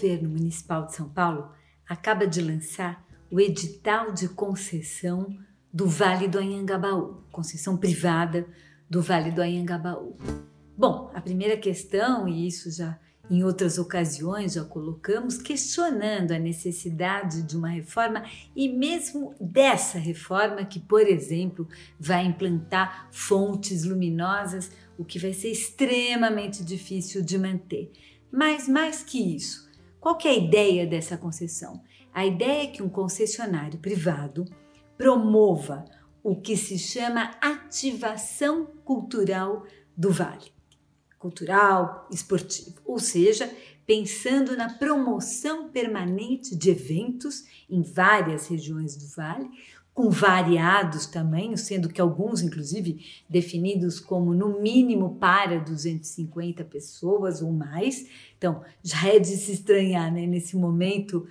governo municipal de São Paulo acaba de lançar o edital de concessão do Vale do Anhangabaú, concessão privada do Vale do Anhangabaú. Bom, a primeira questão, e isso já em outras ocasiões já colocamos, questionando a necessidade de uma reforma e mesmo dessa reforma que, por exemplo, vai implantar fontes luminosas, o que vai ser extremamente difícil de manter. Mas mais que isso, qual que é a ideia dessa concessão? A ideia é que um concessionário privado promova o que se chama ativação cultural do vale. Cultural, esportivo, ou seja, pensando na promoção permanente de eventos em várias regiões do vale, com variados tamanhos, sendo que alguns, inclusive, definidos como no mínimo para 250 pessoas ou mais. Então, já é de se estranhar, né? Nesse momento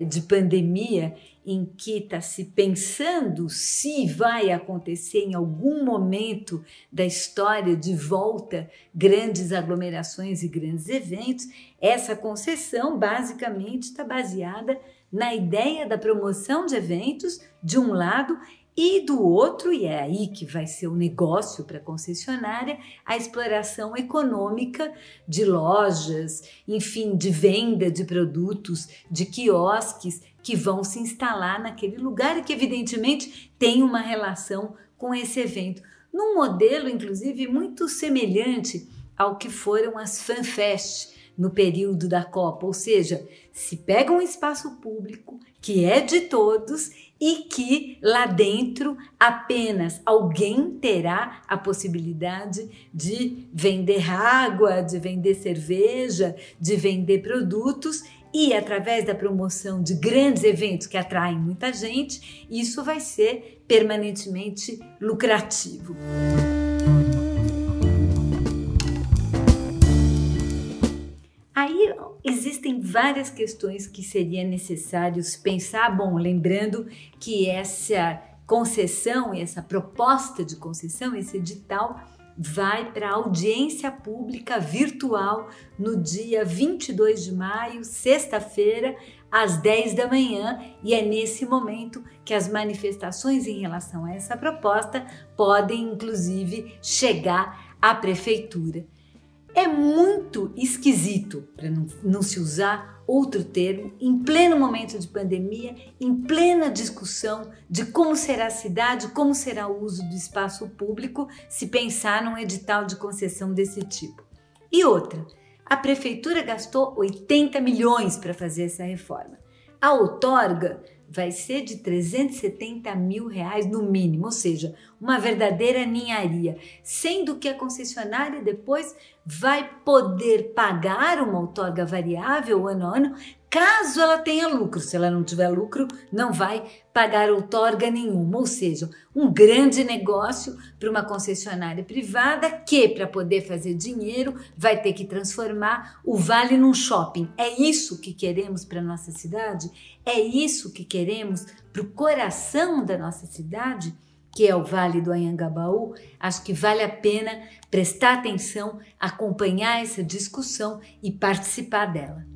de pandemia, em que está se pensando se vai acontecer em algum momento da história de volta grandes aglomerações e grandes eventos, essa concessão basicamente está baseada na ideia da promoção de eventos, de um lado, e do outro, e é aí que vai ser o negócio para a concessionária, a exploração econômica de lojas, enfim, de venda de produtos, de quiosques que vão se instalar naquele lugar e que, evidentemente, tem uma relação com esse evento. Num modelo, inclusive, muito semelhante ao que foram as FanFest, no período da Copa, ou seja, se pega um espaço público que é de todos e que lá dentro apenas alguém terá a possibilidade de vender água, de vender cerveja, de vender produtos e através da promoção de grandes eventos que atraem muita gente, isso vai ser permanentemente lucrativo. Existem várias questões que seria necessário pensar. Bom, lembrando que essa concessão e essa proposta de concessão, esse edital, vai para audiência pública virtual no dia 22 de maio, sexta-feira, às 10 da manhã, e é nesse momento que as manifestações em relação a essa proposta podem, inclusive, chegar à prefeitura. É muito esquisito, para não, não se usar outro termo, em pleno momento de pandemia, em plena discussão de como será a cidade, como será o uso do espaço público, se pensar num edital de concessão desse tipo. E outra, a prefeitura gastou 80 milhões para fazer essa reforma. A outorga vai ser de 370 mil reais no mínimo, ou seja, uma verdadeira ninharia, sendo que a concessionária depois vai poder pagar uma outorga variável ano a ano caso ela tenha lucro. Se ela não tiver lucro, não vai pagar outorga nenhuma. Ou seja, um grande negócio para uma concessionária privada que, para poder fazer dinheiro, vai ter que transformar o vale num shopping. É isso que queremos para nossa cidade? É isso que queremos para o coração da nossa cidade? que é o Vale do Anhangabaú, acho que vale a pena prestar atenção, acompanhar essa discussão e participar dela.